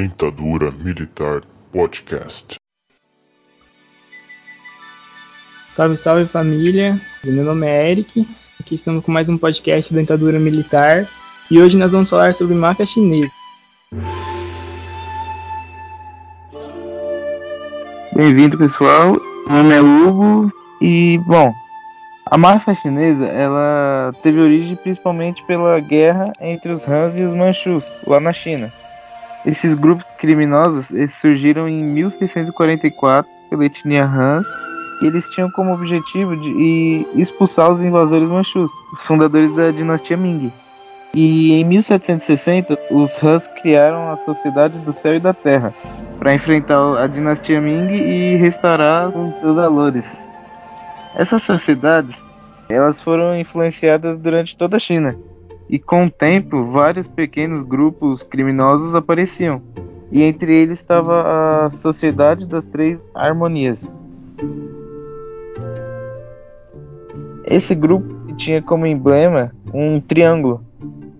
Dentadura Militar Podcast. Salve, salve família. Meu nome é Eric. Aqui estamos com mais um podcast Dentadura Militar. E hoje nós vamos falar sobre máfia chinesa. Bem-vindo, pessoal. Meu nome é Hugo e, bom, a máfia chinesa, ela teve origem principalmente pela guerra entre os Hans e os Manchus, lá na China. Esses grupos criminosos eles surgiram em 1644 pela etnia Hans e eles tinham como objetivo de expulsar os invasores manchus, os fundadores da dinastia Ming. E em 1760, os Hans criaram a Sociedade do Céu e da Terra para enfrentar a dinastia Ming e restaurar os seus valores. Essas sociedades, elas foram influenciadas durante toda a China. E com o tempo, vários pequenos grupos criminosos apareciam. E entre eles estava a Sociedade das Três Harmonias. Esse grupo tinha como emblema um triângulo.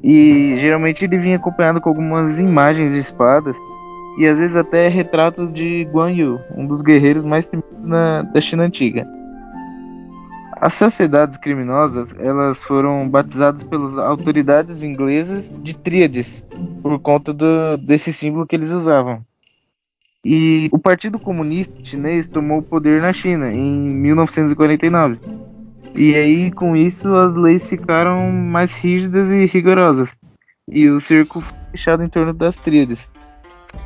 E geralmente ele vinha acompanhado com algumas imagens de espadas e às vezes até retratos de Guan Yu, um dos guerreiros mais temidos da China antiga. As sociedades criminosas elas foram batizadas pelas autoridades inglesas de tríades por conta do, desse símbolo que eles usavam. E o Partido Comunista Chinês tomou o poder na China em 1949. E aí, com isso, as leis ficaram mais rígidas e rigorosas. E o circo fechado em torno das tríades.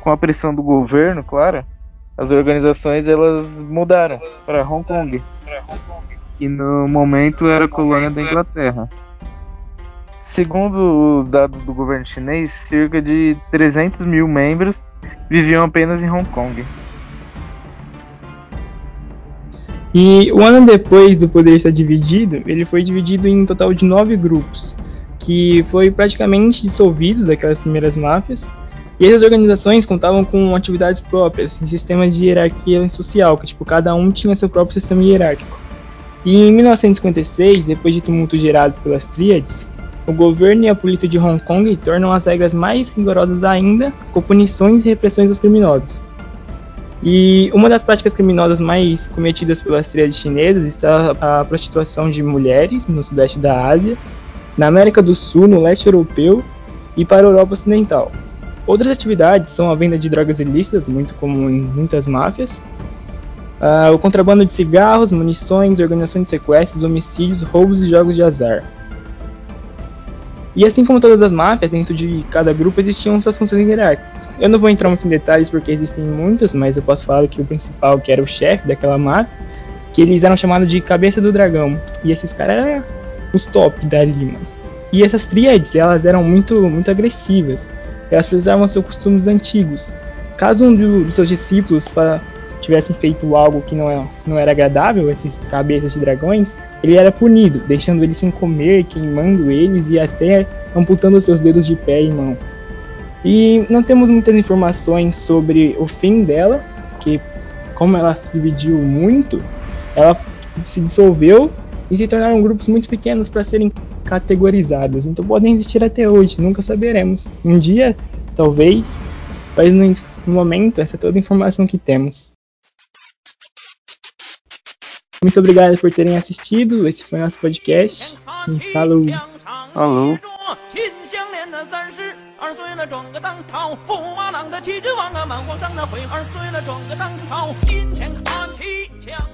Com a pressão do governo, claro, as organizações elas mudaram para Hong Kong que no momento era colônia da Inglaterra. Segundo os dados do governo chinês, cerca de 300 mil membros viviam apenas em Hong Kong. E um ano depois do poder estar dividido, ele foi dividido em um total de nove grupos, que foi praticamente dissolvido daquelas primeiras máfias. E essas organizações contavam com atividades próprias, em sistemas de hierarquia social, que tipo cada um tinha seu próprio sistema hierárquico. E em 1956, depois de tumultos gerados pelas tríades, o governo e a polícia de Hong Kong tornam as regras mais rigorosas ainda, com punições e repressões aos criminosos. E uma das práticas criminosas mais cometidas pelas tríades chinesas está a prostituição de mulheres no sudeste da Ásia, na América do Sul, no leste europeu e para a Europa Ocidental. Outras atividades são a venda de drogas ilícitas, muito comum em muitas máfias, Uh, o contrabando de cigarros, munições, organização de sequestros, homicídios, roubos e jogos de azar. E assim como todas as máfias, dentro de cada grupo existiam suas funções hierárquicas. Eu não vou entrar muito em detalhes porque existem muitas, mas eu posso falar que o principal, que era o chefe daquela máfia, que eles eram chamados de cabeça do dragão. E esses caras eram os top dali, mano. E essas tríades, elas eram muito, muito agressivas. Elas precisavam seus costumes antigos. Caso um dos seus discípulos tivessem feito algo que não, é, não era agradável, esses cabeças de dragões, ele era punido, deixando eles sem comer, queimando eles e até amputando seus dedos de pé e mão. E não temos muitas informações sobre o fim dela, que como ela se dividiu muito, ela se dissolveu e se tornaram grupos muito pequenos para serem categorizadas. Então podem existir até hoje, nunca saberemos. Um dia, talvez, mas no momento essa é toda a informação que temos. Muito obrigado por terem assistido. Esse foi nosso podcast. Falou. Falou. 二岁了转个当朝，驸马郎的旗帜王啊，满皇上的徽儿碎了转个当朝，金钱看齐枪。